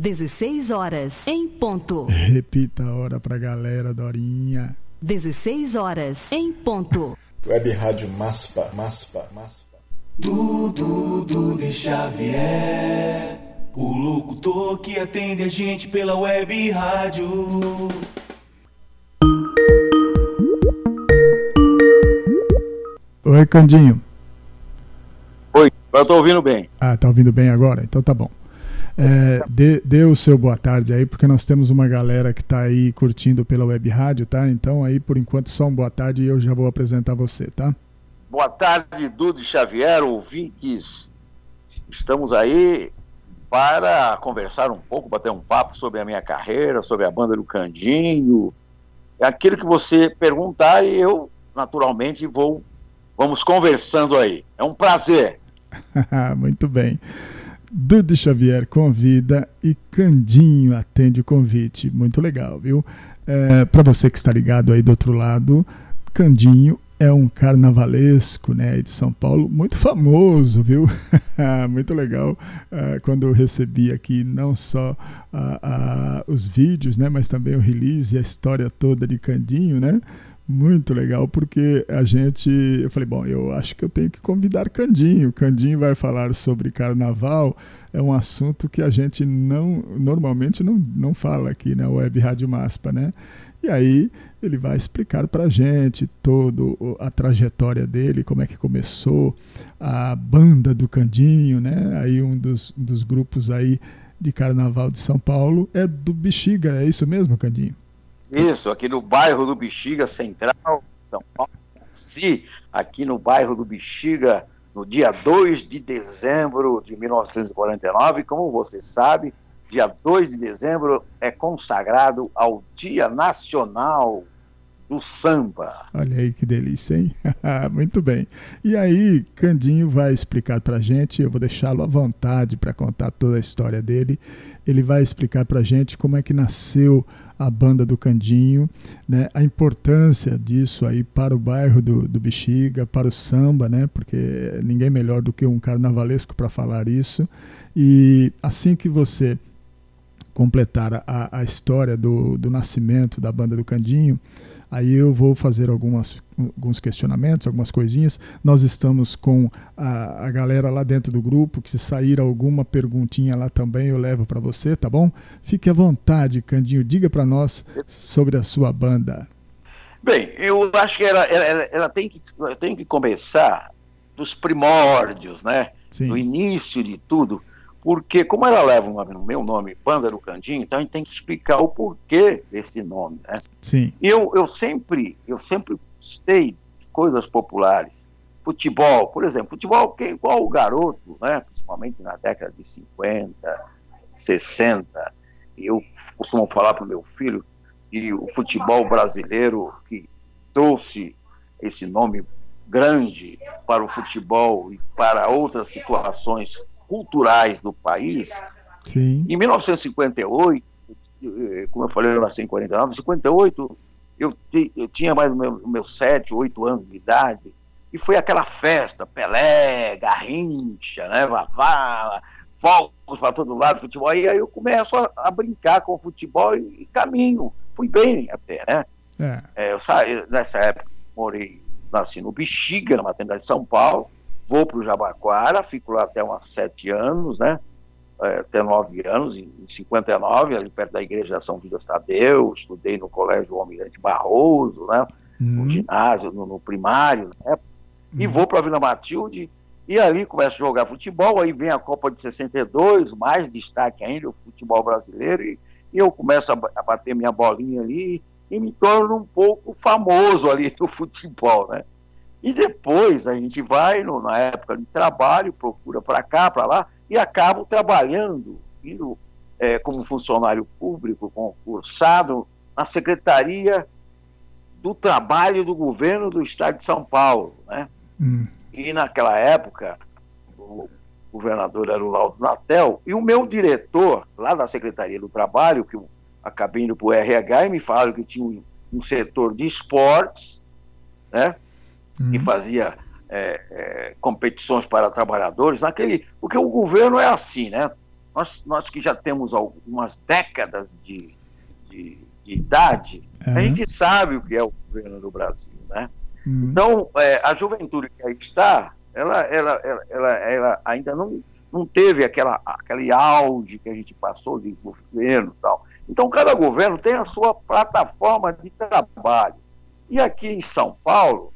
16 horas em ponto. Repita a hora pra galera, Dorinha. 16 horas em ponto. Web Rádio Maspa, Maspa, Maspa. Dudu, Dudu Xavier, o locutor que atende a gente pela web rádio. Oi, Candinho. Oi, eu tô ouvindo bem. Ah, tá ouvindo bem agora? Então tá bom. É, dê, dê, o seu boa tarde aí, porque nós temos uma galera que está aí curtindo pela web rádio, tá? Então aí, por enquanto, só um boa tarde e eu já vou apresentar você, tá? Boa tarde, Dudu Xavier, ouvintes. Estamos aí para conversar um pouco, bater um papo sobre a minha carreira, sobre a banda do Candinho. É aquilo que você perguntar e eu, naturalmente, vou vamos conversando aí. É um prazer. Muito bem. Dudu Xavier convida e Candinho atende o convite. Muito legal, viu? É, Para você que está ligado aí do outro lado, Candinho é um carnavalesco né, de São Paulo, muito famoso, viu? muito legal uh, quando eu recebi aqui não só uh, uh, os vídeos, né, mas também o release e a história toda de Candinho, né? Muito legal, porque a gente. Eu falei, bom, eu acho que eu tenho que convidar Candinho. Candinho vai falar sobre carnaval. É um assunto que a gente não normalmente não, não fala aqui na Web Rádio Maspa, né? E aí ele vai explicar para a gente toda a trajetória dele, como é que começou a banda do Candinho, né? Aí um dos, dos grupos aí de carnaval de São Paulo é do Bexiga, é isso mesmo, Candinho? Isso, aqui no bairro do Bexiga Central, São Paulo. Sim, aqui no bairro do Bexiga, no dia 2 de dezembro de 1949, como você sabe, dia 2 de dezembro é consagrado ao Dia Nacional do Samba. Olha aí que delícia, hein? Muito bem. E aí, Candinho vai explicar pra gente, eu vou deixá-lo à vontade para contar toda a história dele. Ele vai explicar pra gente como é que nasceu a banda do Candinho, né, a importância disso aí para o bairro do, do Bexiga, para o samba, né, porque ninguém melhor do que um carnavalesco para falar isso. E assim que você completar a, a história do, do nascimento da banda do Candinho, Aí eu vou fazer algumas, alguns questionamentos, algumas coisinhas. Nós estamos com a, a galera lá dentro do grupo, que se sair alguma perguntinha lá também eu levo para você, tá bom? Fique à vontade, Candinho, diga para nós sobre a sua banda. Bem, eu acho que ela, ela, ela tem, que, ela tem que começar dos primórdios, né? Sim. Do início de tudo porque como ela leva o meu nome, Banda do Candinho, então a gente tem que explicar o porquê desse nome, né? Sim. E eu, eu sempre, eu sempre gostei de coisas populares. Futebol, por exemplo, futebol que igual o garoto, né? Principalmente na década de 50, 60. Eu costumo falar para o meu filho que o futebol brasileiro que trouxe esse nome grande para o futebol e para outras situações culturais do país. Sim. Em 1958, eh, como eu falei, eu nasci em 49, em 58 eu, eu tinha mais meus meu, 7, 8 anos de idade, e foi aquela festa, Pelé, Garrincha, né, Vavá, fogos para todo lado, futebol, e aí eu começo a, a brincar com o futebol e, e, caminho, fui bem até, né? É. É, eu saí, nessa época, morei, nasci no Bexiga, na maternidade de São Paulo, vou para o Jabaquara, fico lá até uns sete anos, né? É, até nove anos, em 59, ali perto da igreja São Judas Tadeu, estudei no colégio Almirante Barroso, né? Uhum. No ginásio, no, no primário, né? E uhum. vou para a Vila Matilde, e ali começo a jogar futebol, aí vem a Copa de 62, mais destaque ainda, o futebol brasileiro, e, e eu começo a, a, bater minha bolinha ali, e me torno um pouco famoso ali no futebol, né? E depois a gente vai, no, na época de trabalho, procura para cá, para lá, e acabo trabalhando, indo é, como funcionário público concursado na Secretaria do Trabalho do Governo do Estado de São Paulo. Né? Hum. E naquela época, o governador era o Laudo Natel, e o meu diretor, lá da Secretaria do Trabalho, que eu acabei indo para o RH, e me falaram que tinha um, um setor de esportes, né? Que uhum. fazia é, é, competições para trabalhadores, naquele, porque o governo é assim, né? nós, nós que já temos algumas décadas de, de, de idade, É. a gente sabe o que é o governo do Brasil, né? Hum. Então, é, a juventude que aí está, ela, ela, ela, ela, ela ainda não, não teve aquela, aquele auge que a gente passou de governo e tal. Então, cada governo tem a sua plataforma de trabalho. E aqui em São Paulo,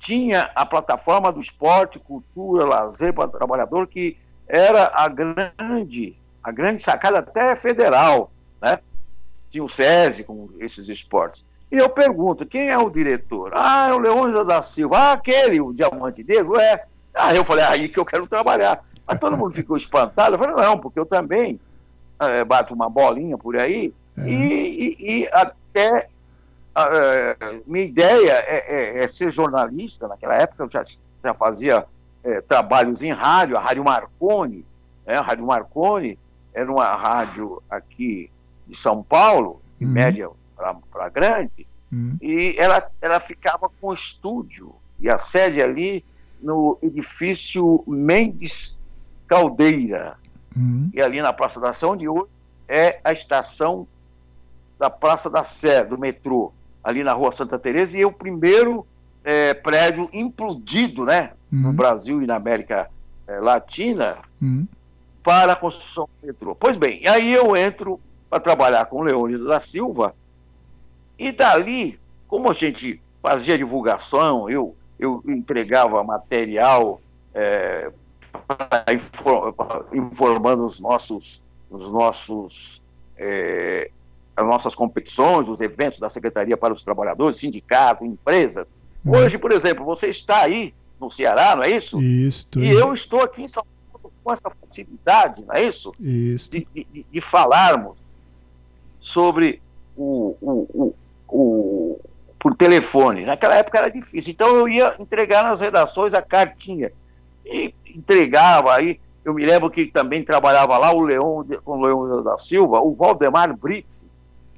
tinha a plataforma do esporte, cultura, lazer para o trabalhador, que era a grande, a grande sacada até federal, né? Tinha o SESI com esses esportes. E eu pergunto, quem é o diretor? Ah, é o Leônidas da Silva. Ah, aquele, o Diamante Negro, é. Ah, eu falei, aí que eu quero trabalhar. Mas todo mundo ficou espantado. Eu falei, não, porque eu também eh, bato uma bolinha por aí É. e, e- e até eh, minha ideia é, é- é ser jornalista. Naquela época eu já, já fazia eh, trabalhos em rádio, a Rádio Marconi. Né? A Rádio Marconi era uma rádio aqui de São Paulo, de Uhum. média para grande, Hum. e ela, ela ficava com estúdio, e a sede ali no edifício Mendes Caldeira, Hum. e ali na Praça da Sé, onde hoje é a estação da Praça da Sé, do metrô, ali na Rua Santa Teresa, e é o primeiro eh, prédio implodido, né, no Hum. Brasil e na América eh, Latina, Hum. para a construção do metrô. Pois bem, aí eu entro para trabalhar com o Leônidas da Silva, e dali, como a gente fazia divulgação, eu, eu entregava material é, informando os nossos, os nossos é, as nossas competições, os eventos da Secretaria para os Trabalhadores, sindicato, empresas. Hum. Hoje, por exemplo, você está aí no Ceará, não é isso? Isto. E eu estou aqui em São Paulo com essa facilidade, não é isso? Isto. De, de- de- falarmos sobre o, o, o, o- por telefone. Naquela época era difícil. Então eu ia entregar nas redações a cartinha. E entregava aí. Eu me lembro que também trabalhava lá o Leão, com o Leão da Silva, o Valdemar Brito,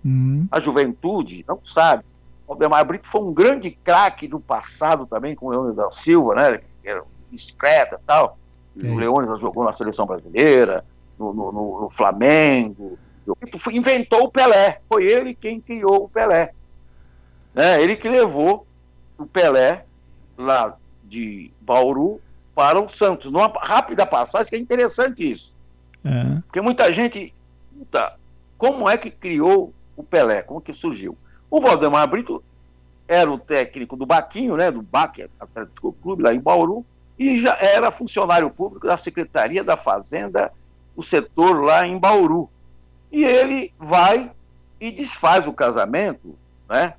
Hum. a juventude, não sabe. O Valdemar Brito foi um grande craque do passado também com o Leônidas da Silva, né? Que era bicicleta e tal. Sim. O Leônidas jogou na seleção brasileira, no, no- no- no Flamengo. Foi- Inventou o Pelé. Foi ele quem criou o Pelé. Né? Ele que levou o Pelé lá de Bauru para o Santos. Numa rápida passagem, que é interessante isso. É. Porque muita gente pergunta como é que criou o Pelé, como que surgiu. O Valdemar Brito era o técnico do Baquinho, né, do Baque Atlético Clube, lá em Bauru, e já era funcionário público da Secretaria da Fazenda, o setor lá em Bauru. E ele vai e desfaz o casamento né,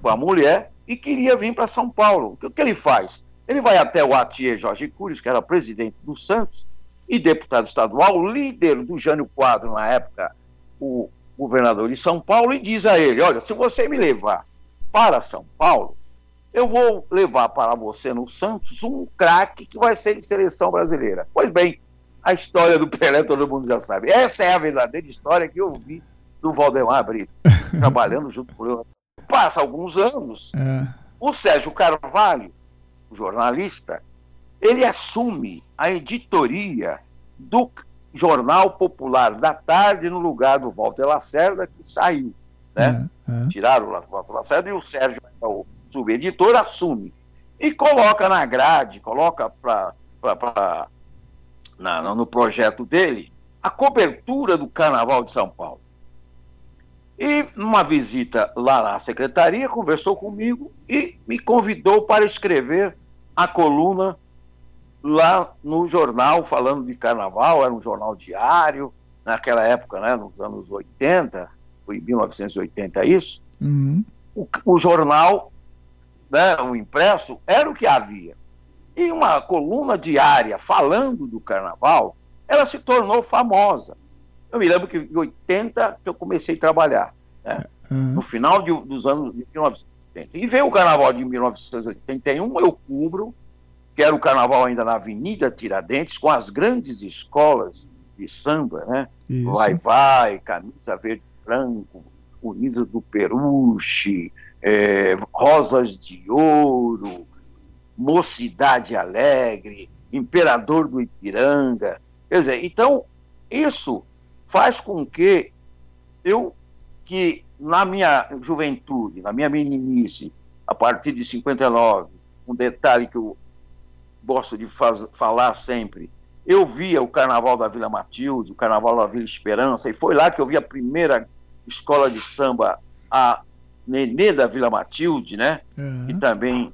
com a mulher e queria vir para São Paulo. O que, ele faz? Ele vai até o Atier Jorge Curies, que era presidente do Santos, e deputado estadual, líder do Jânio Quadro na época, o governador de São Paulo, e diz a ele: Olha, se você me levar para São Paulo, eu vou levar para você no Santos um craque que vai ser de seleção brasileira. Pois bem, a história do Pelé todo mundo já sabe. Essa é a verdadeira história que eu vi do Valdemar Brito, trabalhando junto com ele. Passa alguns anos, É. o Sérgio Carvalho, jornalista, ele assume a editoria do Jornal Popular da Tarde no lugar do Walter Lacerda, que saiu. Né? É. É. Tiraram o Walter Lacerda e o Sérgio, o subeditor, assume. E coloca na grade, coloca pra, pra, pra- na- no projeto dele a cobertura do Carnaval de São Paulo. E numa visita lá na secretaria, conversou comigo e me convidou para escrever a coluna lá no jornal, falando de carnaval, era um jornal diário, naquela época, né, nos anos 80, foi em 1980 isso, Uhum. o, o jornal, né, o impresso, era o que havia. E uma coluna diária falando do carnaval, ela se tornou famosa. Eu me lembro que em 80 que eu comecei a trabalhar, né, É. no final de- dos anos de 1980. E veio o carnaval de 1981, eu cubro, que era o carnaval ainda na Avenida Tiradentes, com as grandes escolas de samba, né? Isso. Vai, vai, camisa verde e branco, Unisa do Peruche, eh, Rosas de Ouro, Mocidade Alegre, Imperador do Ipiranga. Quer dizer, então, isso faz com que eu, que na minha juventude, na minha meninice, a partir de 59, um detalhe que eu gosto de faz, falar sempre, eu via o Carnaval da Vila Matilde, o Carnaval da Vila Esperança, e foi lá que eu vi a primeira escola de samba, a Nenê da Vila Matilde, né? Uhum. Que também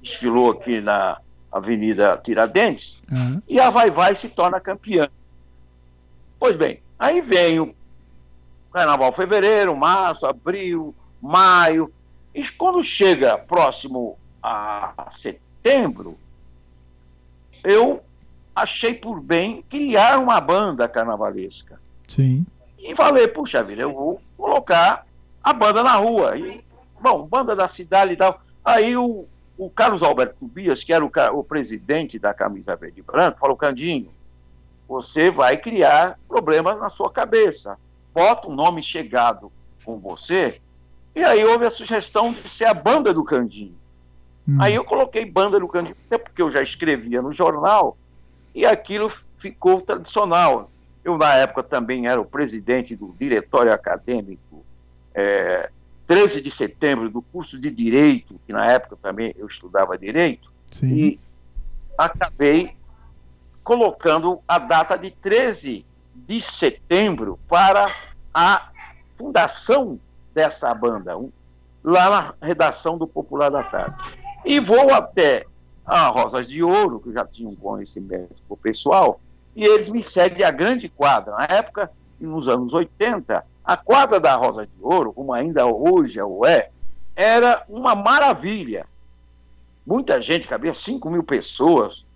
desfilou aqui na Avenida Tiradentes, uhum. e a Vai Vai se torna campeã. Pois bem, aí vem o Carnaval fevereiro, março, abril, maio, e quando chega próximo a setembro, eu achei por bem criar uma banda carnavalesca. Sim. E falei, puxa vida, eu vou colocar a banda na rua. E, bom, banda da cidade e tal. Aí o, o Carlos Alberto Tobias, que era o, o presidente da Camisa Verde e Branco, falou, Candinho, você vai criar problemas na sua cabeça. Bota um nome chegado com você, e aí houve a sugestão de ser a banda do Candinho. Hum. Aí eu coloquei banda do Candinho, até porque eu já escrevia no jornal, e aquilo ficou tradicional. Eu, na época, também era o presidente do diretório acadêmico é, 13 de setembro do curso de Direito, que na época também eu estudava Direito, Sim. e acabei colocando a data de 13 de setembro para a fundação dessa banda, lá na redação do Popular da Tarde. E vou até a Rosas de Ouro, que já tinha um conhecimento pessoal, e eles me seguem a grande quadra. Na época, nos anos 80, a quadra da Rosa de Ouro, como ainda hoje é, era uma maravilha. Muita gente, cabia 5 mil pessoas.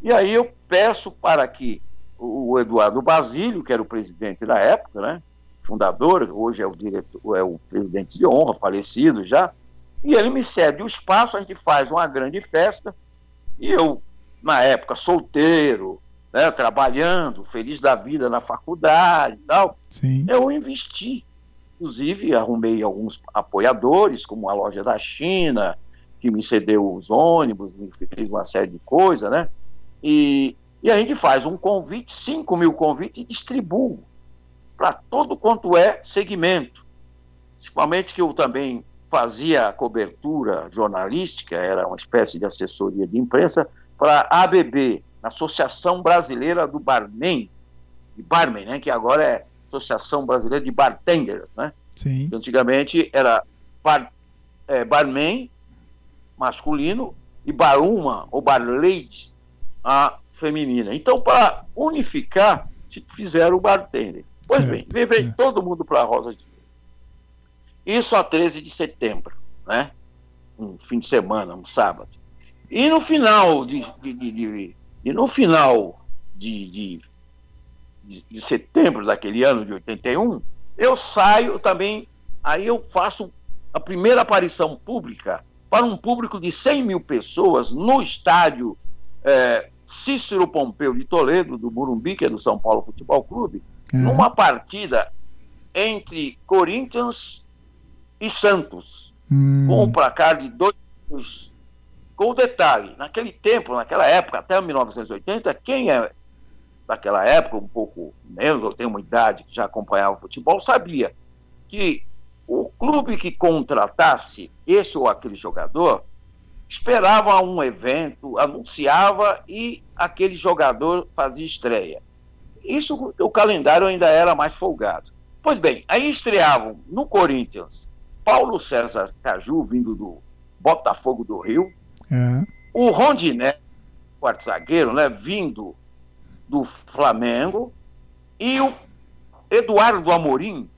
E aí eu peço para que o Eduardo Basílio, que era o presidente da época, né, fundador, hoje é o diretor, é o presidente de honra, falecido já, e ele me cede o espaço, a gente faz uma grande festa, e eu, na época, solteiro, né, trabalhando, feliz da vida na faculdade e tal, Sim. eu investi. Inclusive, arrumei alguns apoiadores, como a loja da China, que me cedeu os ônibus, me fez uma série de coisas, né? E, e a gente faz um convite, 5 mil convites, e distribuo para todo quanto é segmento. Principalmente que eu também fazia a cobertura jornalística, era uma espécie de assessoria de imprensa, para a ABB, Associação Brasileira do Barman, de Barman, né, que agora é Associação Brasileira de Bartender, né? Sim. Antigamente era bar, é, barman masculino e baruma ou barlady a feminina. Então, para unificar, fizeram o bartender. Pois certo. bem, veio é. todo mundo para a Rosa de isso a 13 de setembro, né? Um fim de semana, um sábado. E no final de, de, de, de e no final de, de, setembro daquele ano de 81, eu saio também, aí eu faço a primeira aparição pública para um público de 100 mil pessoas no estádio é, Cícero Pompeu de Toledo, do Burumbi, que é do São Paulo Futebol Clube, uhum. numa partida entre Corinthians e Santos, hum. com um placar de dois. Com o detalhe, naquele tempo, naquela época, até 1980, quem é daquela época, um pouco menos, eu tenho uma idade que já acompanhava o futebol, sabia que o clube que contratasse esse ou aquele jogador esperava um evento, anunciava e aquele jogador fazia estreia. Isso o calendário ainda era mais folgado. Pois bem, aí estreavam no Corinthians Paulo César Caju, vindo do Botafogo do Rio, é. o Rondiné, quarto zagueiro, né, vindo do Flamengo, e o Eduardo Amorim,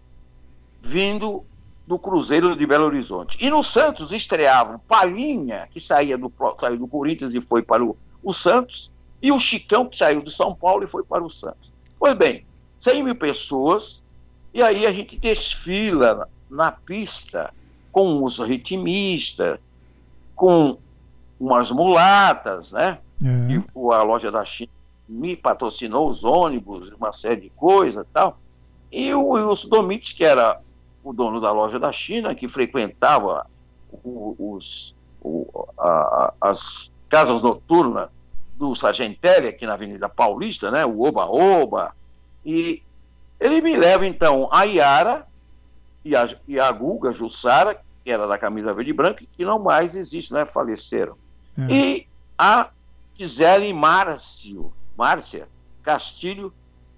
vindo do Cruzeiro de Belo Horizonte. E no Santos estreavam Palinha, que saía do, saiu do Corinthians e foi para o, o Santos, e o Chicão, que saiu do São Paulo e foi para o Santos. Pois bem, 100 mil pessoas, e aí a gente desfila na pista com os ritmistas, com umas mulatas, né? É. Que a loja da China me patrocinou os ônibus, uma série de coisas tal. E o Wilson Domites, que era o dono da loja da China, que frequentava os, o, a, as casas noturnas do Sargentelli, aqui na Avenida Paulista, né? O Oba Oba. E ele me leva, então, a Iara e a, e a Guga Jussara, que era da camisa verde e branca, que não mais existe, né? Faleceram. É. E a Gisele Márcio, Márcia Castilho,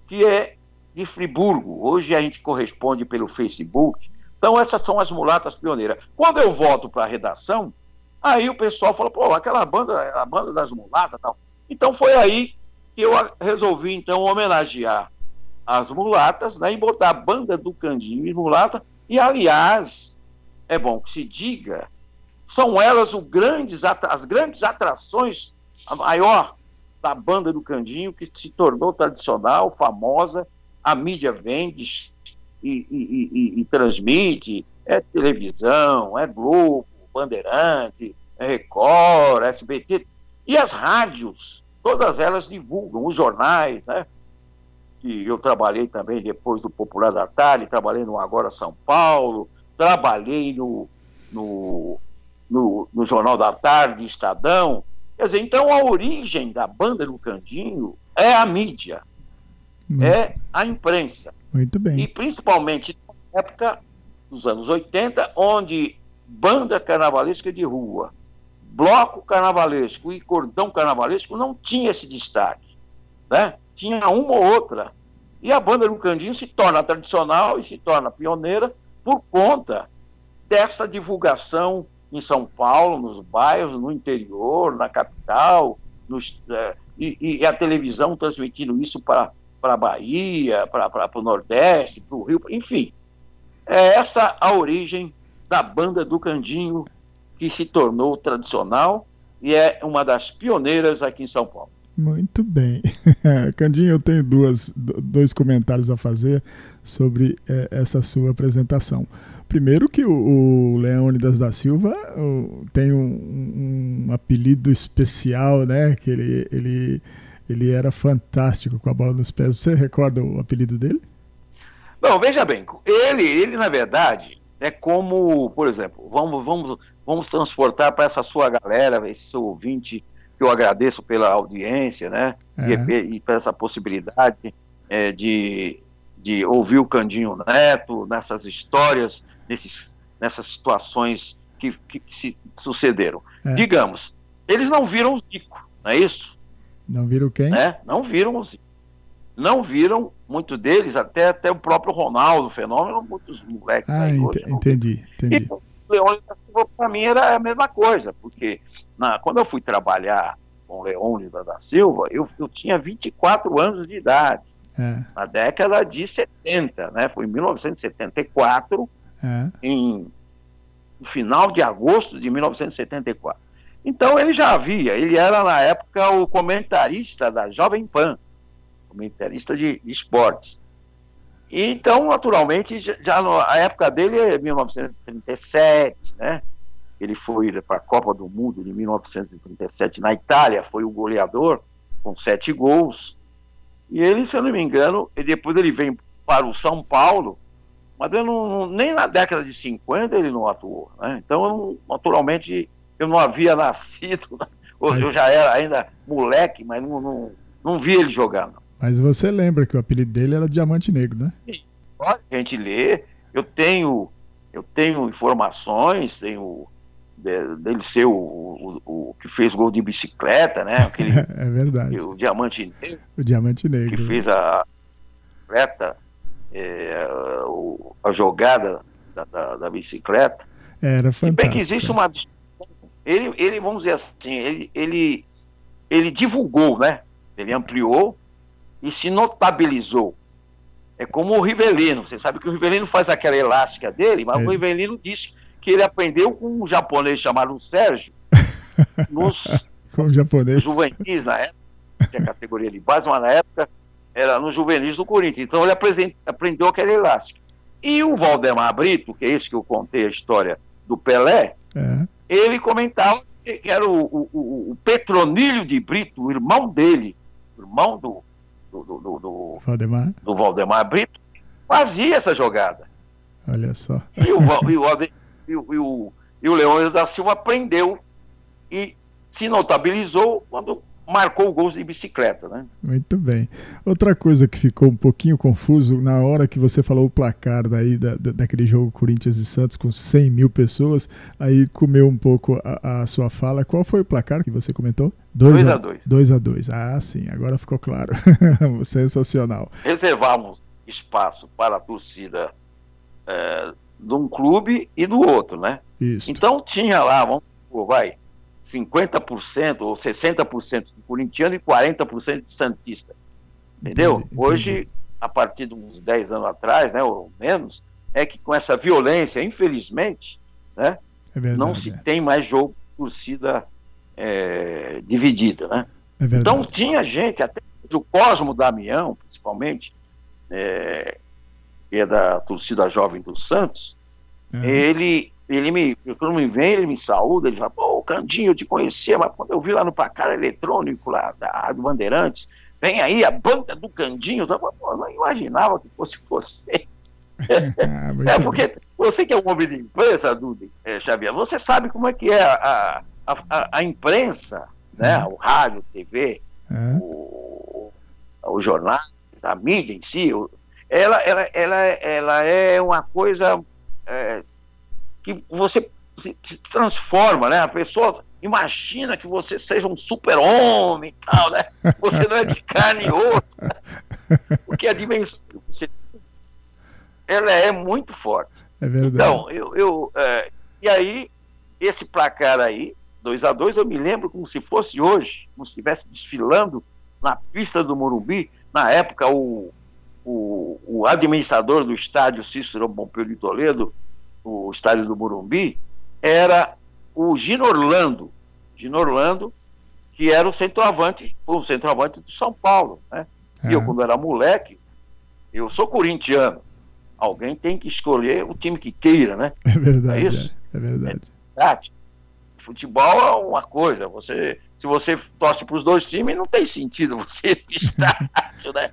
que é de Friburgo. Hoje a gente corresponde pelo Facebook. Então, essas são as mulatas pioneiras. Quando eu volto para a redação, aí o pessoal fala, pô, aquela banda, a banda das mulatas tal. Então foi aí que eu resolvi, então, homenagear as mulatas, né, e botar a banda do Candinho e mulata. E, aliás, é bom que se diga, são elas grandes, as grandes atrações, a maior da banda do Candinho, que se tornou tradicional, famosa, a mídia vende e, e, e, e transmite, é televisão, é Globo, Bandeirante, é Record, SBT, e as rádios, todas elas divulgam, os jornais, né? Que eu trabalhei também depois do Popular da Tarde, trabalhei no Agora São Paulo, trabalhei no, no, no, no Jornal da Tarde, Estadão. Quer dizer, então a origem da banda do Candinho é a mídia, hum. é a imprensa. Muito bem. E principalmente na época dos anos 80, onde banda carnavalesca de rua, bloco carnavalesco e cordão carnavalesco não tinha esse destaque. Né? Tinha uma ou outra. E a banda do Candinho se torna tradicional e se torna pioneira por conta dessa divulgação em São Paulo, nos bairros, no interior, na capital, nos, é, e, e, a televisão transmitindo isso para a Bahia, para o Nordeste, para o Rio, enfim. É essa a origem da banda do Candinho que se tornou tradicional e é uma das pioneiras aqui em São Paulo. Muito bem. Candinho, eu tenho duas, dois comentários a fazer sobre é, essa sua apresentação. Primeiro que o, o Leônidas da Silva o, tem um, um, apelido especial, né? Que ele, ele, ele era fantástico com a bola nos pés. Você recorda o apelido dele? Bom, veja bem, ele, ele na verdade é como, por exemplo, vamos, vamos vamos transportar para essa sua galera, esse seu ouvinte, eu agradeço pela audiência, né? É. E, e por essa possibilidade é, de, de ouvir o Candinho Neto nessas histórias, nesses, nessas situações que, que, que se sucederam. É. Digamos, eles não viram o Zico, não é isso? Não viram quem? Né? Não viram o Zico. Não viram, muitos deles, até, até o próprio Ronaldo, fenômeno, muitos moleques ah, aí. Hoje, entendi, entendi. E, Leônidas da Silva, para mim, era a mesma coisa, porque na, quando eu fui trabalhar com Leônidas da Silva, eu, eu tinha 24 anos de idade, é. na década de 70, né? Foi em 1974, é. em no final de agosto de 1974. Então ele já havia, ele era na época o comentarista da Jovem Pan, comentarista de, de esportes. Então, naturalmente, já a época dele é 1937, né? Ele foi para a Copa do Mundo de 1937 na Itália, foi o goleador com sete gols. E ele, se eu não me engano, depois ele vem para o São Paulo, mas eu não, nem na década de 50 ele não atuou. Né? Então, naturalmente, eu não havia nascido, mas... eu já era ainda moleque, mas não, não, não vi ele jogar. Não. Mas você lembra que o apelido dele era Diamante Negro, né? Pode a gente lê. Eu tenho, eu tenho informações, tenho dele ser o, o, o, que fez gol de bicicleta, né? Aquele, é verdade. O Diamante Negro. O Diamante Negro. Que fez a bicicleta, é, a jogada da, da, da, bicicleta. Era fantástico. Se bem que existe uma ele, ele vamos dizer assim, ele, ele, ele divulgou, né? Ele ampliou e se notabilizou. É como o Rivelino. Você sabe que o Rivelino faz aquela elástica dele, mas é. o Rivelino disse que ele aprendeu com um japonês chamado Sérgio nos com um japonês. juvenis na época, que é a categoria de base, mas na época era no juvenis do Corinthians. Então ele aprendeu aquela elástica. E o Valdemar Brito, que é esse que eu contei a história do Pelé, é. ele comentava que era o, o, o Petronilho de Brito, o irmão dele, irmão do, do, do, do, Valdemar. do Valdemar Brito, fazia essa jogada. Olha só. E o, e o, e o, e o, e o Leônidas da Silva aprendeu e se notabilizou quando marcou gols de bicicleta, né? Muito bem. Outra coisa que ficou um pouquinho confuso na hora que você falou o placar daí da, da, daquele jogo Corinthians e Santos com 100 mil pessoas, aí comeu um pouco a, a sua fala. Qual foi o placar que você comentou? 2 a 2 2 a 2 Ah, sim, agora ficou claro. Sensacional. Reservamos espaço para a torcida é, de um clube e do outro, né? Isso. Então tinha lá, vamos, vai, 50% ou 60% de corintiano e 40% de santista. Entendeu? Hoje, a partir de uns 10 anos atrás, né, ou menos, é que com essa violência, infelizmente, né, é verdade, não se é. tem mais jogo de torcida é, dividida, né? É. Então tinha gente, até o Cosmo Damião, principalmente, é, que é da torcida jovem do Santos, ele, ele me, quando me vem, ele me saúda, ele fala, pô, Candinho, eu te conhecia, mas quando eu vi lá no placar eletrônico lá da Rádio Bandeirantes, vem aí a banda do Candinho, eu falei, pô, não imaginava que fosse você. Ah, É, porque você que é um homem de imprensa, Duda, é, Xavier, você sabe como é que é a, a, a, a imprensa, né, o rádio, TV, É, o, os jornais, a mídia em si, o- ela, ela, ela, ela é uma coisa é, que você se, se transforma, né? A pessoa imagina que você seja um super-homem e tal, né? Você não é de carne e osso. Porque a dimensão que você tem, ela é muito forte. é verdade. Então, eu, eu é, e aí, esse placar aí, 2 a 2 eu me lembro como se fosse hoje, como se estivesse desfilando na pista do Morumbi. Na época, o, o, o administrador do estádio, Cícero Pompeu de Toledo, o estádio do Morumbi, era o Gino Orlando. Gino Orlando, que era o centroavante, foi o centroavante do São Paulo. Né? E eu, É, quando era moleque, eu sou corintiano. Alguém tem que escolher o time que queira, né? é verdade. é isso? É, é verdade. Tático. Futebol é uma coisa. Você, se você torce para os dois times, não tem sentido você ir no estádio, né?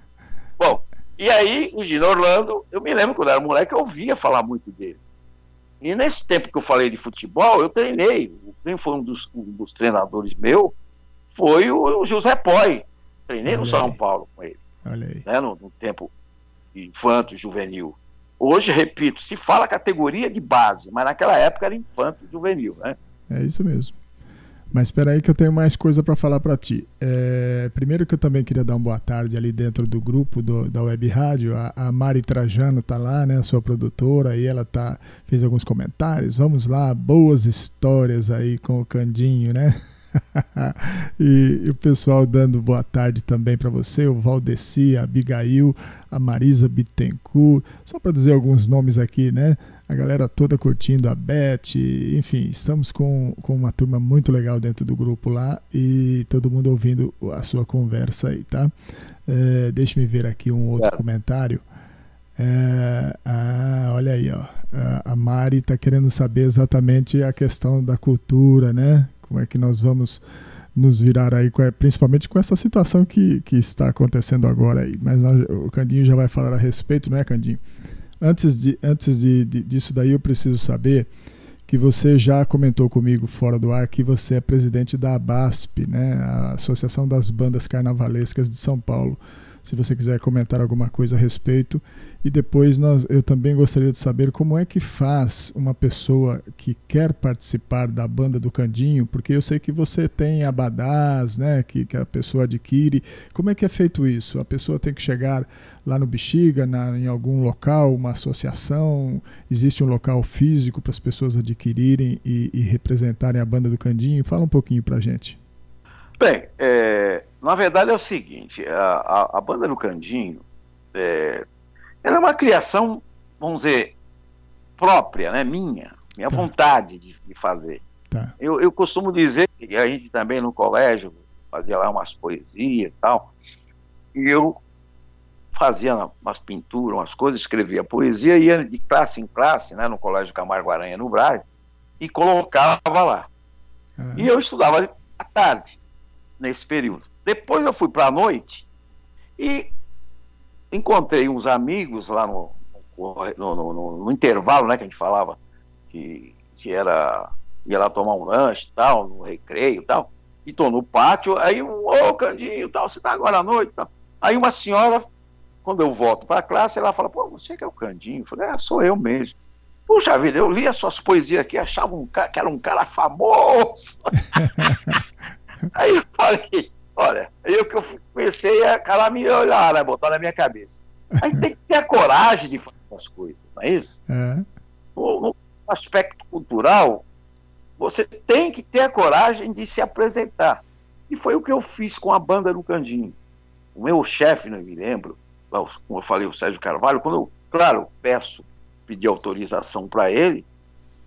Bom, e aí o Gino Orlando, eu me lembro quando era moleque, eu ouvia falar muito dele. E nesse tempo que eu falei de futebol, eu treinei. Quem foi um dos, um dos treinadores meu foi o, José Poi. Treinei no Olha São aí. Paulo com ele Olha aí. né, no, no tempo infanto, juvenil. Hoje, repito, se fala categoria de base, mas naquela época era infanto, juvenil, né? É isso mesmo. Mas espera aí que eu tenho mais coisa para falar para ti. É, primeiro que eu também queria dar uma boa tarde ali dentro do grupo do, da Web Rádio. A, a Mari Trajano tá lá, né, a sua produtora, e ela tá fez alguns comentários. Vamos lá, boas histórias aí com o Candinho, né? e, e o pessoal dando boa tarde também para você, o Valdeci, a Abigail, a Marisa Bittencourt, só para dizer alguns nomes aqui, né? A galera toda curtindo a Beth, enfim, estamos com, com uma turma muito legal dentro do grupo lá e todo mundo ouvindo a sua conversa aí, tá? É, Deixa-me ver aqui um outro Claro. comentário. É, ah, olha aí, ó. A- Mari está querendo saber exatamente a questão da cultura, né? Como é que nós vamos nos virar aí, principalmente com essa situação que, que está acontecendo agora aí. Mas o Candinho já vai falar a respeito, não é, Candinho? Antes, de, antes de, de- disso daí, eu preciso saber que você já comentou comigo fora do ar que você é presidente da ABASP, né? A Associação das Bandas Carnavalescas de São Paulo. Se você quiser comentar alguma coisa a respeito. E depois nós, eu também gostaria de saber como é que faz uma pessoa que quer participar da banda do Candinho, porque eu sei que você tem abadás, né, que, que a pessoa adquire. Como é que é feito isso? A pessoa tem que chegar lá no Bexiga, na, em algum local, uma associação? Existe um local físico para as pessoas adquirirem e, e representarem a banda do Candinho? Fala um pouquinho para gente. Bem, é, na verdade é o seguinte, a, a, a banda do Candinho, é, ela é uma criação, vamos dizer, própria, né, minha, minha Tá. vontade de, de fazer. Tá. Eu, eu costumo dizer que a gente também no colégio fazia lá umas poesias e tal, e eu fazia umas pinturas, umas coisas, escrevia poesia, ia de classe em classe, né, no Colégio Camargo Aranha, no Brás, e colocava lá. Ah, E eu estudava à tarde, nesse período. Depois eu fui para a noite e encontrei uns amigos lá no, no, no- no- intervalo, né, que a gente falava, que, que era, ia lá tomar um lanche tal, no recreio e tal. e tô no pátio, aí um, ô Candinho, tal, você tá agora à noite, tal. Aí uma senhora, quando eu volto para a classe, ela fala, pô, você que é o Candinho? Eu falei, é, sou eu mesmo. Puxa vida, eu li as suas poesias aqui, achava um cara, que era um cara famoso. aí eu falei, olha, eu que eu comecei a calar me olhar, né, botar na minha cabeça. Aí tem que ter a coragem de fazer as coisas, não é isso? É. No, no aspecto cultural, você tem que ter a coragem de se apresentar. E foi o que eu fiz com a banda no Candinho. O meu chefe, não me lembro, como eu falei, o Sérgio Carvalho, quando eu, claro, peço, pedi autorização para ele,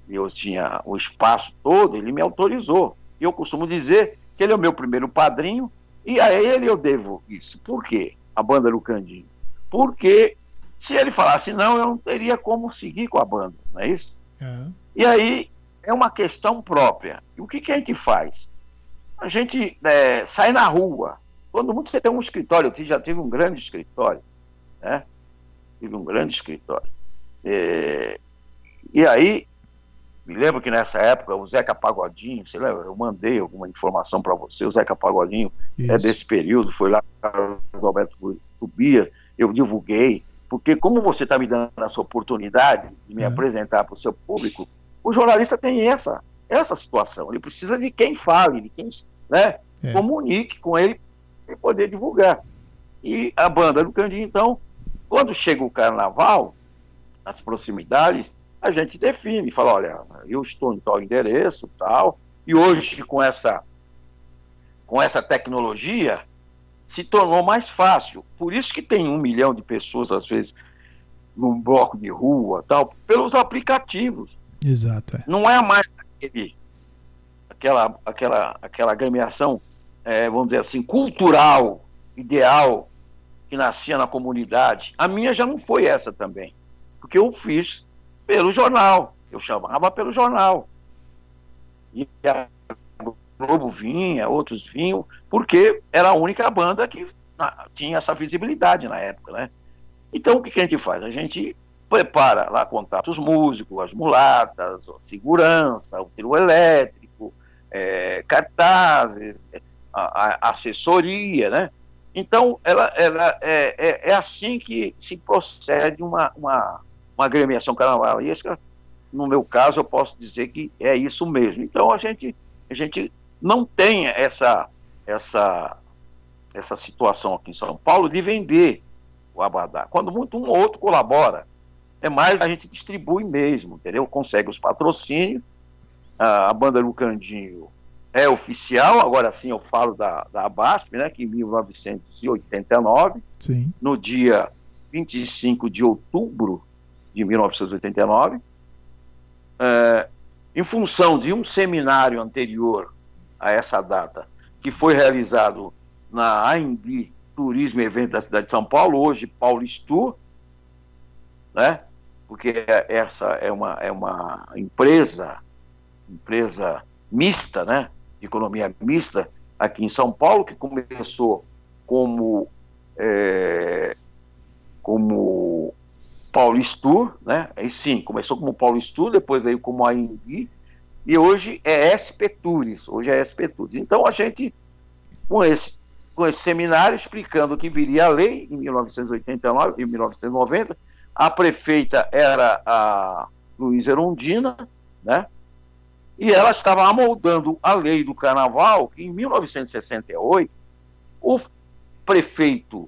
eu tinha o espaço todo, ele me autorizou. E eu costumo dizer que ele é o meu primeiro padrinho, e a ele eu devo isso. Por quê? A banda do Candinho. Porque se ele falasse não, eu não teria como seguir com a banda, não é isso? É. E aí é uma questão própria. E o que, que a gente faz? A gente é, sai na rua. Todo mundo você tem um escritório, eu já tive um grande escritório, né? Tive um grande escritório. É, e aí, me lembro que nessa época o Zeca Pagodinho, você lembra? Eu mandei alguma informação para você, o Zeca Pagodinho é Isso. é desse período, foi lá com o Roberto Tobias, eu divulguei, porque como você está me dando essa oportunidade de me é. apresentar para o seu público, o jornalista tem essa, essa situação. Ele precisa de quem fale, de quem né, é. comunique com ele para poder divulgar. E a banda do Candinho, então, quando chega o carnaval, nas proximidades, a gente define, fala, olha, eu estou em tal endereço, tal, e hoje com essa com essa tecnologia se tornou mais fácil. Por isso que tem um milhão de pessoas, às vezes, num bloco de rua, tal, pelos aplicativos. Exato. É. Não é mais aquele, aquela, aquela, aquela agremiação, é, vamos dizer assim, cultural, ideal, que nascia na comunidade. A minha já não foi essa também, porque eu fiz pelo jornal, eu chamava pelo jornal. E a Globo vinha, outros vinham, porque era a única banda que tinha essa visibilidade na época, né? Então, o que, que a gente faz? A gente prepara lá contatos músicos, as mulatas, a segurança, o trio elétrico, é, cartazes, a, a, assessoria, né? Então, ela, ela é, é, é, assim que se procede uma, uma, uma agremiação carnavalesca. No meu caso, eu posso dizer que é isso mesmo. Então, a gente, a gente não tem essa, essa, essa situação aqui em São Paulo de vender o abadá. Quando muito um ou outro colabora, é mais a gente distribui mesmo, entendeu? Consegue os patrocínios. A, a banda do Candinho é oficial, agora sim eu falo da, da Abasp, né, que em 1989, sim. no dia 25 de outubro de 1989, é, em função de um seminário anterior a essa data, que foi realizado na AMB Turismo e Evento da cidade de São Paulo, hoje Paulistur, né? porque essa é uma, é uma empresa, empresa mista, né? de economia mista, aqui em São Paulo, que começou como, é, como Paulistur, né? E sim, começou como Paulistur, depois veio como AMB, e hoje é SP Tours, hoje é SP Tours. Então a gente, com esse, com esse seminário explicando que viria a lei em 1989 e 1990, a prefeita era a Luísa Erundina, né? E ela estava amoldando a lei do carnaval, que em 1968 o prefeito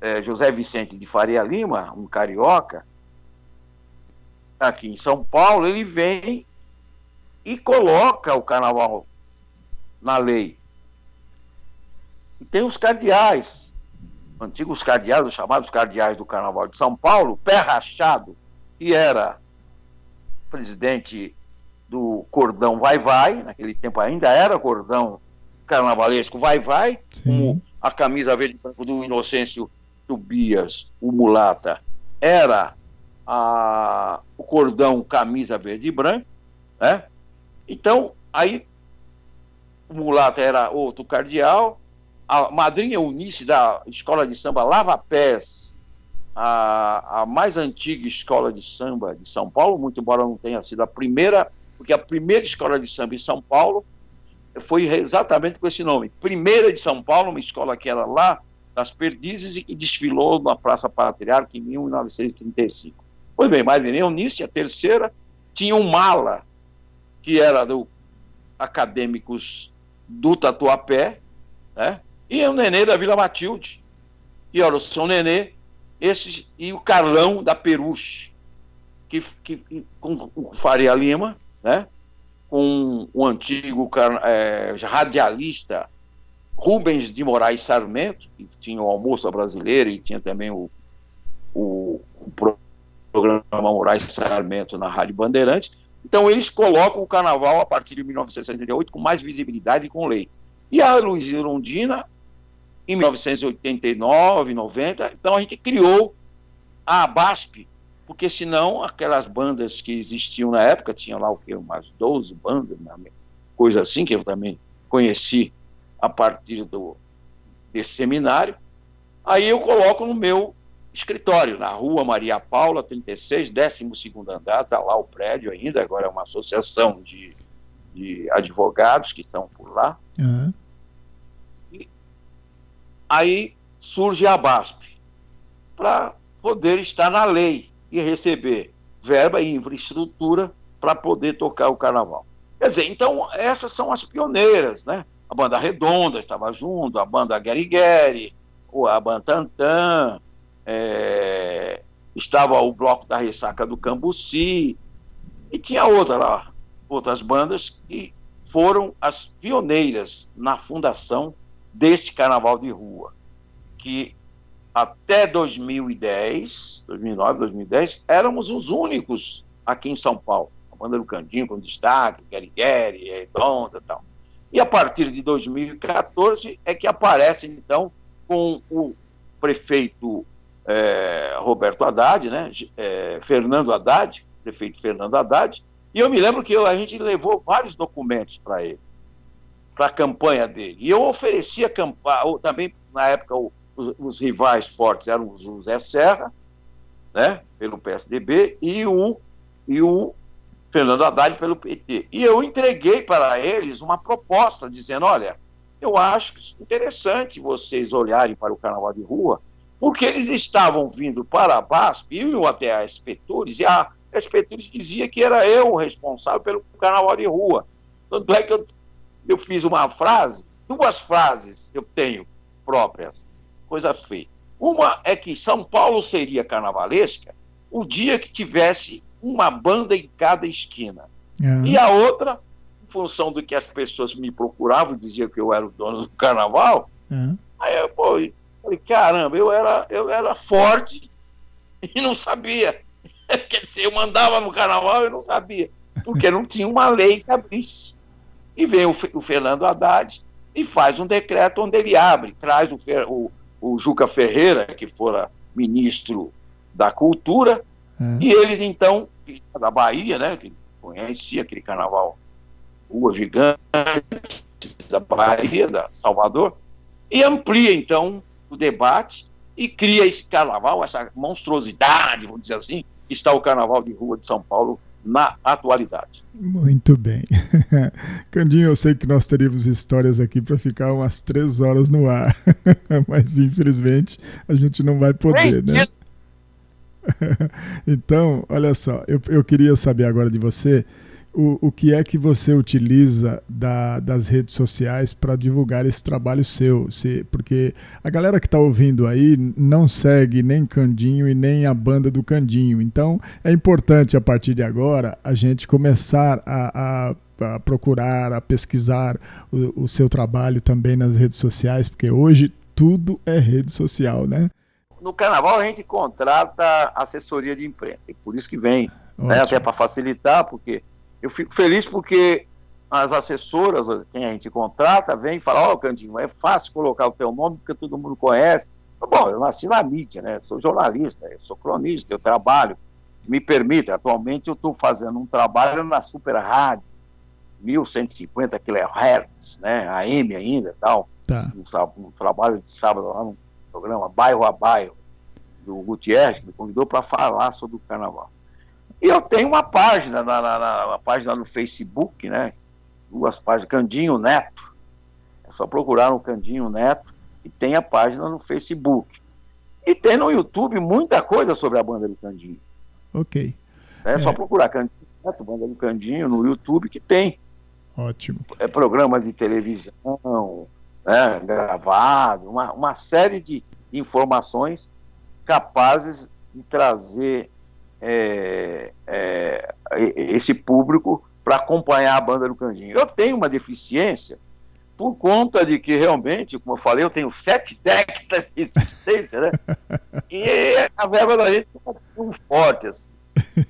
eh, José Vicente de Faria Lima, um carioca, aqui em São Paulo, ele vem e coloca o carnaval na lei. E tem os cardeais, antigos cardeais, os chamados cardeais do carnaval de São Paulo, Pé Rachado, que era presidente do cordão Vai Vai, naquele tempo ainda era cordão carnavalesco Vai Vai, como a camisa verde do Inocêncio Tobias, o mulata, era a, o cordão camisa verde e branco, né? Então, aí o mulato era outro cardeal, a madrinha Eunice da escola de samba Lava Pés, a, a mais antiga escola de samba de São Paulo, muito embora não tenha sido a primeira, porque a primeira escola de samba em São Paulo foi exatamente com esse nome. Primeira de São Paulo, uma escola que era lá das Perdizes e que desfilou na Praça Patriarca em 1935. Pois bem, mas Eunice, a terceira, tinha um mala, que era do acadêmicos do Tatuapé, né? e o Nenê da Vila Matilde, que era o São Nenê, esse, e o Carlão da Peruche, que, que, com o Faria Lima, né? com o antigo é, radialista Rubens de Moraes Sarmento, que tinha o Almoço Brasileiro e tinha também o, o, o programa Moraes Sarmento na Rádio Bandeirantes. Então, eles colocam o carnaval a partir de 1968 com mais visibilidade e com lei. E a Luiz Irondina, em 1989, 90, então a gente criou a ABASP, porque senão aquelas bandas que existiam na época, tinha lá o que, umas 12 bandas, né, coisa assim, que eu também conheci a partir do, desse seminário, aí eu coloco no meu escritório, na rua Maria Paula, 36, 12 andar, está lá o prédio ainda, agora é uma associação de, de advogados que estão por lá. Uhum. E aí surge a BASP, para poder estar na lei e receber verba e infraestrutura para poder tocar o carnaval. Quer dizer, então essas são as pioneiras, né? A banda Redonda estava junto, a banda Gary, a banda Tantan, é, estava o bloco da ressaca do Cambuci, e tinha outra lá, outras bandas que foram as pioneiras na fundação desse carnaval de rua, que até 2010, 2009, 2010, éramos os únicos aqui em São Paulo. A banda do Candinho com destaque, Gary, Redonda e tal. E a partir de 2014 é que aparece, então, com o prefeito é, Roberto Haddad, né, é, Fernando Haddad, prefeito Fernando Haddad, e eu me lembro que eu, a gente levou vários documentos para ele, para a campanha dele. E eu oferecia também, na época, os, os, rivais fortes eram o José Serra, né, pelo PSDB, e o, e o Fernando Haddad pelo PT. E eu entreguei para eles uma proposta dizendo: olha, eu acho interessante vocês olharem para o carnaval de rua porque eles estavam vindo para a BASP, iam até a Espetures, e a Espetures dizia que era eu o responsável pelo carnaval de rua. Tanto é que eu, eu fiz uma frase, duas frases eu tenho próprias, coisa feita. Uma é que São Paulo seria carnavalesca o dia que tivesse uma banda em cada esquina. Uhum. E a outra, em função do que as pessoas me procuravam, diziam que eu era o dono do carnaval, uhum. aí eu, pô, Falei, caramba, eu era, eu era forte e não sabia. Quer dizer, eu mandava no carnaval e não sabia, porque não tinha uma lei que abrisse. E vem o, o Fernando Haddad e faz um decreto onde ele abre, traz o, o, o Juca Ferreira, que fora ministro da Cultura, é. e eles então, da Bahia, né, que conhecia aquele carnaval, rua gigante da Bahia, da Salvador, e amplia então o debate e cria esse carnaval, essa monstruosidade, vamos dizer assim, que está o carnaval de rua de São Paulo na atualidade. Muito bem. Candinho, eu sei que nós teríamos histórias aqui para ficar umas três horas no ar, mas infelizmente a gente não vai poder, né? então, olha só, eu, eu queria saber agora de você o, o que é que você utiliza da, das redes sociais para divulgar esse trabalho seu? Se, porque a galera que está ouvindo aí não segue nem Candinho e nem a banda do Candinho. Então é importante a partir de agora a gente começar a, a, a procurar, a pesquisar o, o seu trabalho também nas redes sociais, porque hoje tudo é rede social, né? No carnaval a gente contrata assessoria de imprensa, e por isso que vem, né, até para facilitar, porque eu fico feliz porque as assessoras, quem a gente contrata, vem e fala, ó, oh, Candinho, é fácil colocar o teu nome porque todo mundo conhece. Bom, eu nasci na mídia, né? sou jornalista, eu sou cronista, eu trabalho. Me permite, atualmente eu estou fazendo um trabalho na Super Rádio, 1150 kHz, né? AM ainda tal. Tá. Um, um, trabalho de sábado lá no programa Bairro a Bairro, do Gutierrez, que me convidou para falar sobre o carnaval. E eu tenho uma página, na, na, na, uma página no Facebook, né? duas páginas, Candinho Neto. É só procurar no Candinho Neto e tem a página no Facebook. E tem no YouTube muita coisa sobre a banda do Candinho. Ok. É, é. só procurar Candinho Neto, banda do Candinho, no YouTube que tem. Ótimo. É, programas de televisão, né, gravado, uma, uma série de informações capazes de trazer é, é, esse público para acompanhar a banda do Candinho. Eu tenho uma deficiência por conta de que realmente, como eu falei, eu tenho sete décadas de existência, né? e a verba da gente é um forte, assim.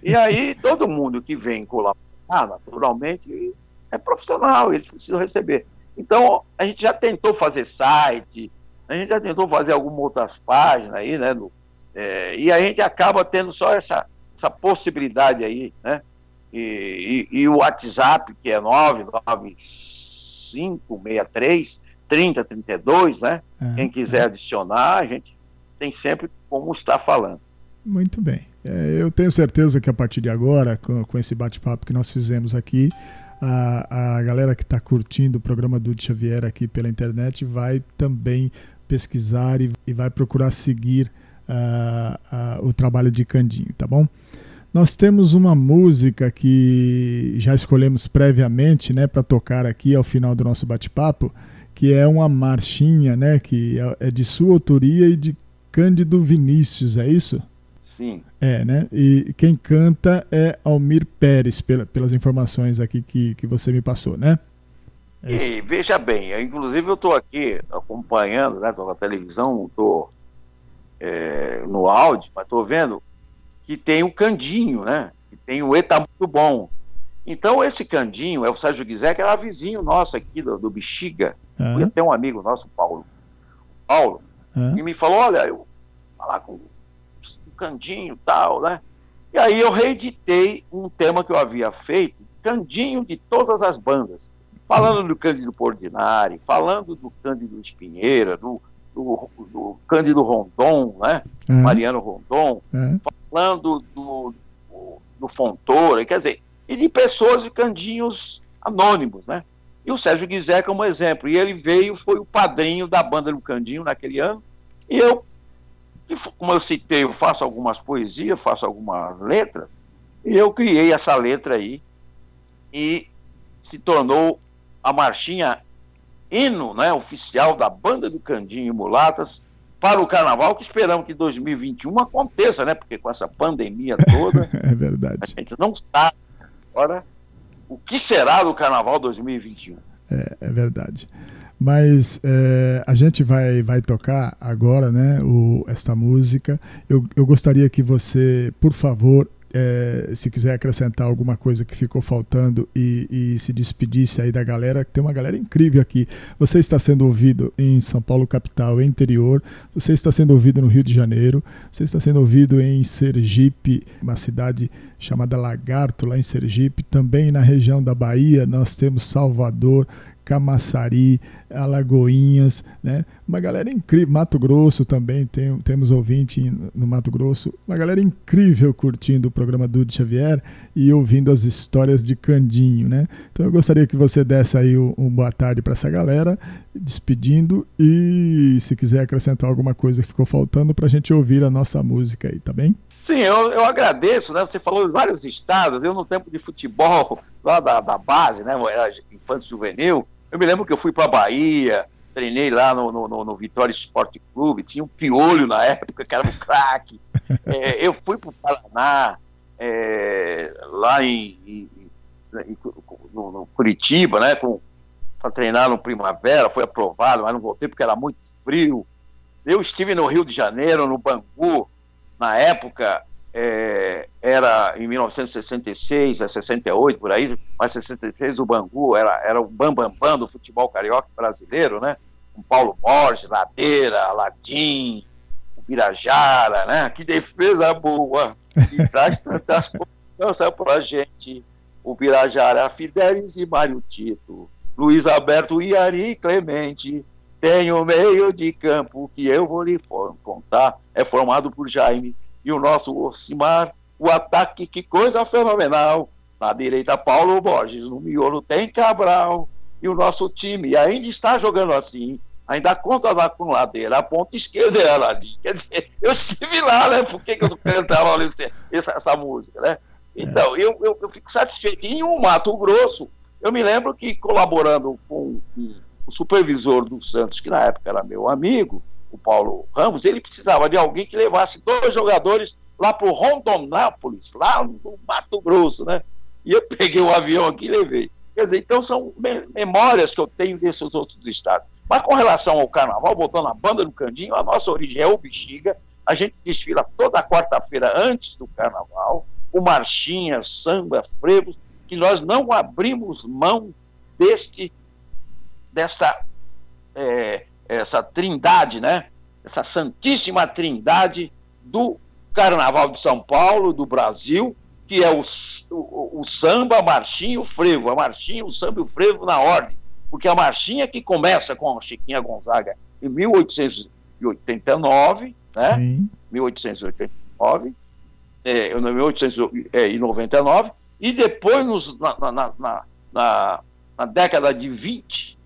E aí todo mundo que vem colaborar, naturalmente, é profissional, eles precisam receber. Então, a gente já tentou fazer site, a gente já tentou fazer algumas outras páginas aí, né? No, é, e a gente acaba tendo só essa, essa possibilidade aí, né? E, e, e o WhatsApp, que é 99563 3032, né? É, Quem quiser é. adicionar, a gente tem sempre como estar falando. Muito bem. É, eu tenho certeza que a partir de agora, com, com esse bate-papo que nós fizemos aqui, a, a galera que está curtindo o programa do Xavier aqui pela internet vai também pesquisar e, e vai procurar seguir uh, uh, o trabalho de Candinho, tá bom? Nós temos uma música que já escolhemos previamente, né, para tocar aqui ao final do nosso bate-papo, que é uma marchinha, né, que é, é de sua autoria e de Cândido Vinícius, é isso? Sim. É, né? E quem canta é Almir Pérez, pela, pelas informações aqui que, que você me passou, né? É e veja bem, inclusive eu estou aqui acompanhando, né? Estou na televisão, estou é, no áudio, mas estou vendo que tem o Candinho, né? Que tem o Eta muito bom. Então esse Candinho é o Sérgio Guizé, que era vizinho nosso aqui do, do Bexiga. Uhum. Foi até um amigo nosso, Paulo. Paulo, uhum. e me falou, olha, eu falar com Candinho tal, né? E aí eu reeditei um tema que eu havia feito, Candinho de todas as bandas, falando do Cândido Portinari, falando do Cândido Espinheira, do, do, do Cândido Rondon, né? Uhum. Mariano Rondon, uhum. falando do, do, do Fontoura, quer dizer, e de pessoas de candinhos anônimos, né? E o Sérgio Guizé como exemplo. E ele veio, foi o padrinho da banda do Candinho naquele ano, e eu como eu citei, eu faço algumas poesias, faço algumas letras, e eu criei essa letra aí e se tornou a marchinha hino né, oficial da banda do Candinho e Mulatas para o carnaval, que esperamos que 2021 aconteça, né? Porque com essa pandemia toda. é verdade. A gente não sabe agora o que será do carnaval 2021. É, é verdade. Mas é, a gente vai, vai tocar agora né, o, esta música. Eu, eu gostaria que você, por favor, é, se quiser acrescentar alguma coisa que ficou faltando e, e, se despedisse aí da galera, tem uma galera incrível aqui. Você está sendo ouvido em São Paulo capital, interior, você está sendo ouvido no Rio de Janeiro, você está sendo ouvido em Sergipe, uma cidade chamada Lagarto, lá em Sergipe, também na região da Bahia, nós temos Salvador, Camaçari, Alagoinhas, né? Uma galera incrível, Mato Grosso também, tem, temos ouvinte no Mato Grosso, uma galera incrível curtindo o programa Dude Xavier e ouvindo as histórias de Candinho, né? Então eu gostaria que você desse aí um, um boa tarde para essa galera, despedindo e se quiser acrescentar alguma coisa que ficou faltando para a gente ouvir a nossa música aí, tá bem? Sim, eu, eu agradeço, né? Você falou de vários estados, eu no tempo de futebol, lá da, da base, né? Infância juvenil, eu me lembro que eu fui para Bahia, treinei lá no, no, no, Vitória Esporte Clube, tinha um piolho na época, que era um craque. É, eu fui para o Paraná, é, lá em, em, em no, no, Curitiba, né, para treinar no Primavera, foi aprovado, mas não voltei porque era muito frio. Eu estive no Rio de Janeiro, no Bangu, na época, é, era em 1966 a 68, por aí, mas 66 o Bangu era, era o bambambam bam, bam do futebol carioca brasileiro, né? Com Paulo Borges, Ladeira, Aladim, o Birajara, né? Que defesa boa! E traz tantas confianças para a gente. O Birajara, Fidelis e Mário Tito, Luiz Alberto e Ari Clemente. Tem o meio de campo que eu vou lhe contar. É formado por Jaime e o nosso Ocimar, o ataque, que coisa fenomenal. Na direita, Paulo Borges. No miolo tem Cabral. E o nosso time ainda está jogando assim. Ainda conta lá com ladeira. A ponta esquerda é Aladim. Quer dizer, eu estive lá, né? Por que, que eu cantava essa, essa música, né? Então, eu, eu, eu, fico satisfeito. E o Mato Grosso, eu me lembro que colaborando com o supervisor do Santos, que na época era meu amigo, o Paulo Ramos, ele precisava de alguém que levasse dois jogadores lá para o Rondonópolis, lá no Mato Grosso, né? E eu peguei o um avião aqui e levei. Quer dizer, então são memórias que eu tenho desses outros estados. Mas com relação ao carnaval, voltando à banda do Candinho, a nossa origem é o Bexiga. A gente desfila toda quarta-feira antes do carnaval, o marchinha, samba, frevos, que nós não abrimos mão deste, desta é, essa trindade, né? Essa santíssima trindade do Carnaval de São Paulo, do Brasil, que é o, o, o samba, a marchinha e o frevo. A marchinha, o samba e o frevo na ordem. Porque a marchinha que começa com a Chiquinha Gonzaga em 1889, né? Sim. 1889, é, 1899, e depois nos, na, na, na, na, na década de 20,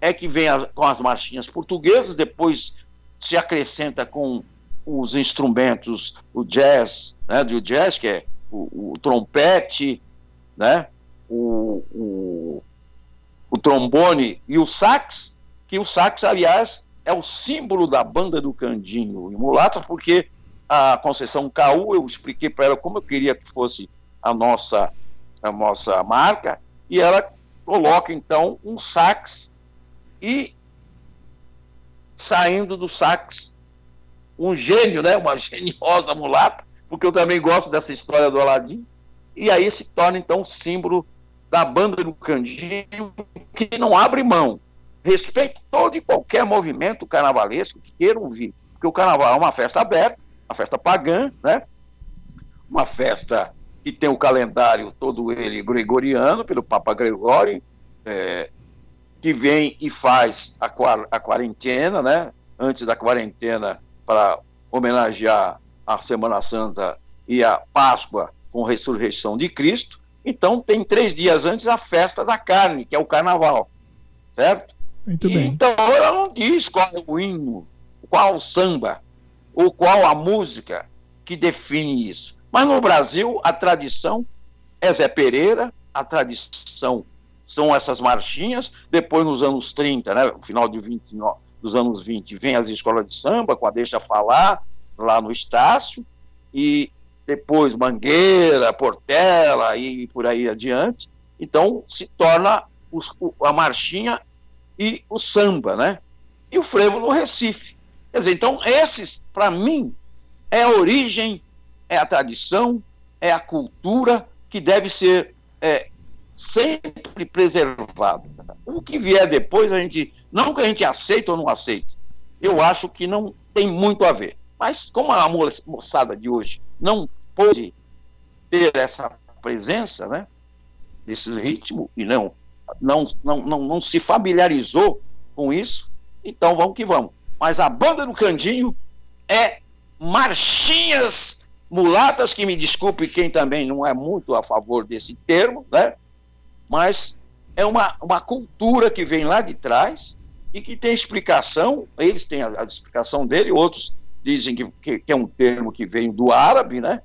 é que vem as, com as marchinhas portuguesas, depois se acrescenta com os instrumentos, o jazz, né, do jazz, que é o, o trompete, né, o, o, o, trombone e o sax, que o sax, aliás, é o símbolo da banda do Candinho e Mulata, porque a Conceição Caú, eu expliquei para ela como eu queria que fosse a nossa, a nossa marca, e ela coloca então um sax e saindo do sax um gênio, né, uma geniosa mulata, porque eu também gosto dessa história do Aladim, e aí se torna então símbolo da banda do Candinho, que não abre mão, respeita todo e qualquer movimento carnavalesco que queira ouvir, porque o carnaval é uma festa aberta, uma festa pagã, né, uma festa que tem o calendário todo ele gregoriano, pelo Papa Gregório, é, que vem e faz a, a quarentena, né? Antes da quarentena, para homenagear a Semana Santa e a Páscoa com a ressurreição de Cristo. Então, tem três dias antes a festa da carne, que é o carnaval, certo? Muito bem. Então, ela não diz qual é o hino, qual o samba, ou qual a música que define isso. Mas no Brasil, a tradição é Zé Pereira, a tradição são essas marchinhas. Depois, nos anos 30, né, no final de 20, dos anos 20, vem as escolas de samba, com a Deixa Falar, lá no Estácio, e depois Mangueira, Portela e por aí adiante. Então, se torna os, a marchinha e o samba, né? E o frevo no Recife. Quer dizer, então, esses, para mim, é a origem, é a tradição, é a cultura que deve ser é, sempre preservado. O que vier depois, a gente, não que a gente aceite ou não aceite, eu acho que não tem muito a ver. Mas como a moçada de hoje não pôde ter essa presença, né, desse ritmo e não, não, não, não, não se familiarizou com isso, então vamos que vamos. Mas a banda do Candinho é marchinhas mulatas, que me desculpe quem também não é muito a favor desse termo, né? mas é uma, uma cultura que vem lá de trás e que tem explicação, eles têm a, a explicação dele, outros dizem que, que, que, é um termo que vem do árabe, né?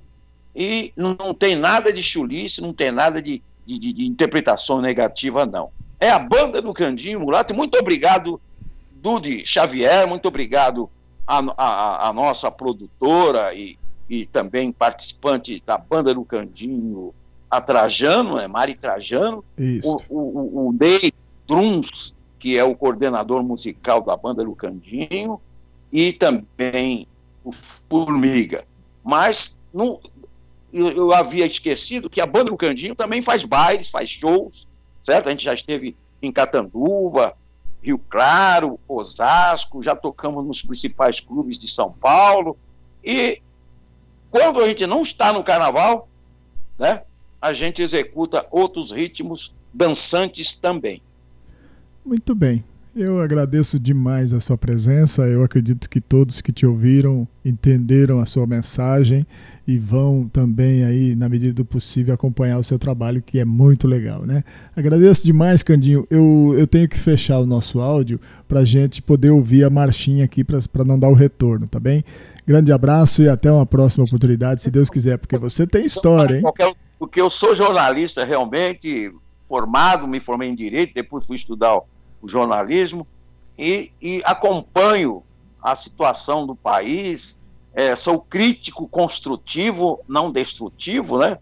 E não, não tem nada de chulice, não tem nada de, de, de, interpretação negativa, não. É a banda do Candinho Mulato. Muito obrigado, Dude Xavier, muito obrigado a, a, a nossa produtora e, e também participante da banda do Candinho, a Trajano, é Mari Trajano, o, o, o Ney Druns, que é o coordenador musical da banda Lucandinho, e também o Formiga. Mas não, eu, eu, havia esquecido que a banda Lucandinho também faz bailes, faz shows, certo? A gente já esteve em Catanduva, Rio Claro, Osasco, já tocamos nos principais clubes de São Paulo. E quando a gente não está no carnaval, né? a gente executa outros ritmos dançantes também. Muito bem. Eu agradeço demais a sua presença. Eu acredito que todos que te ouviram entenderam a sua mensagem e vão também aí, na medida do possível, acompanhar o seu trabalho, que é muito legal, né? Agradeço demais, Candinho. Eu, eu tenho que fechar o nosso áudio para a gente poder ouvir a marchinha aqui para não dar o retorno, tá bem? Grande abraço e até uma próxima oportunidade, se Deus quiser, porque você tem história, hein? Porque eu sou jornalista realmente, formado, me formei em Direito, depois fui estudar o jornalismo e, e acompanho a situação do país, é, sou crítico construtivo, não destrutivo, né?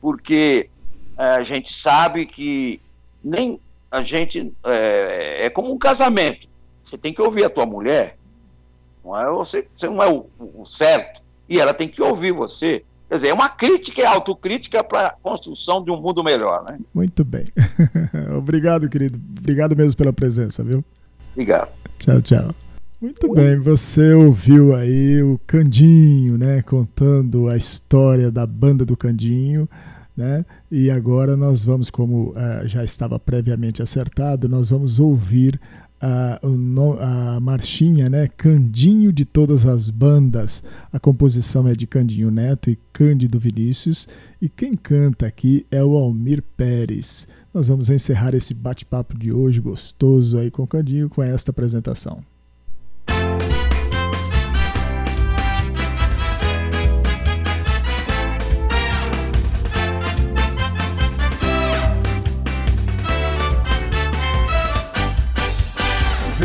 Porque é, a gente sabe que nem a gente é, é, como um casamento. Você tem que ouvir a tua mulher, não é você, você não é o, o certo e ela tem que ouvir você. Quer dizer, é uma crítica e autocrítica para a construção de um mundo melhor, né? Muito bem. Obrigado, querido. Obrigado mesmo pela presença, viu? Obrigado. Tchau, tchau. Muito bem, você ouviu aí o Candinho, né, contando a história da banda do Candinho, né? E agora nós vamos, como uh, já estava previamente acertado, nós vamos ouvir a, a marchinha, né? Candinho de todas as bandas. A composição é de Candinho Neto e Cândido Vinícius. E quem canta aqui é o Almir Pérez. Nós vamos encerrar esse bate-papo de hoje gostoso aí com o Candinho com esta apresentação.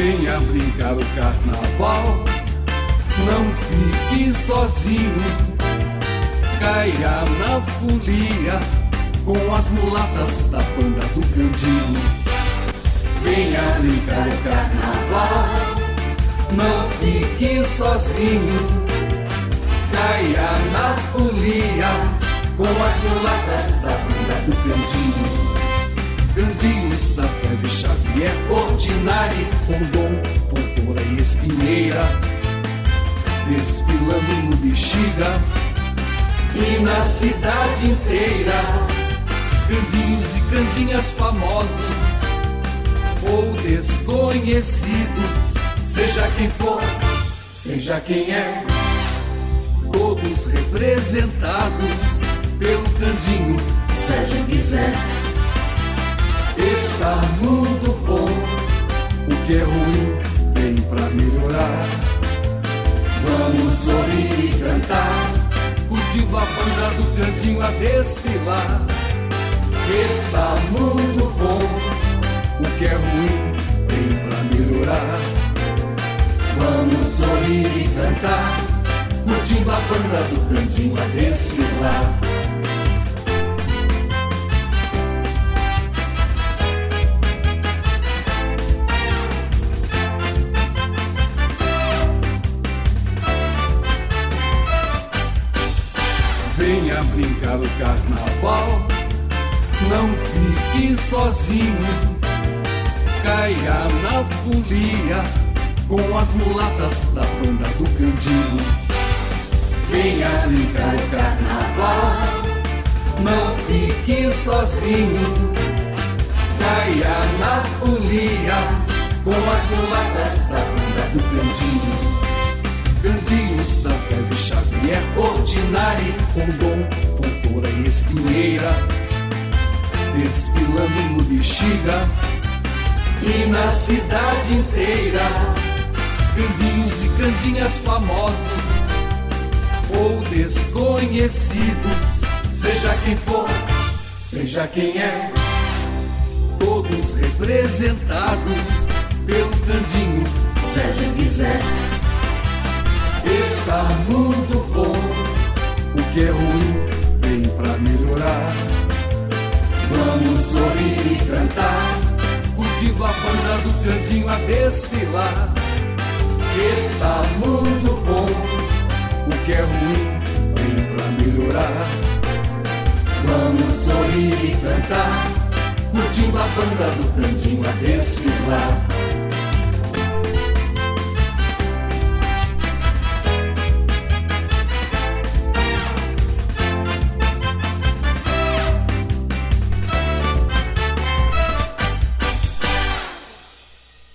Venha brincar o carnaval, não fique sozinho. Caia na folia com as mulatas da banda do Candinho. Venha brincar o carnaval, não fique sozinho. Caia na folia com as mulatas da banda do Candinho. Candinhos das Neves Xavier, Ordinari, Rondon, Pontora e Espinheira, desfilando no Bexiga e na cidade inteira. Candinhos e candinhas famosos ou desconhecidos, seja quem for, seja quem é, todos representados pelo Candinho, seja quem Está muito bom. O que é ruim vem pra melhorar. Vamos sorrir e cantar, curtindo a banda do cantinho a desfilar. Está muito bom. O que é ruim vem pra melhorar. Vamos sorrir e cantar, curtindo a banda do cantinho a desfilar. Venha brincar o carnaval. Não fique sozinho, caia na folia com as mulatas da banda do Candinho. Venha brincar o carnaval, não fique sozinho, caia na folia com as mulatas da banda do Candinho. Das Neves Xavier, Ordinari, Rondon, Pontora e Espinheira, desfilando no Bexiga e na cidade inteira. Candinhos e candinhas famosos ou desconhecidos, seja quem for, seja quem é, todos representados pelo Candinho, seja quem quiser está muito bom. O que é ruim vem pra melhorar. Vamos sorrir e cantar, curtindo a banda do cantinho a desfilar. Está muito bom. O que é ruim vem pra melhorar. Vamos sorrir e cantar, curtindo a banda do cantinho a desfilar.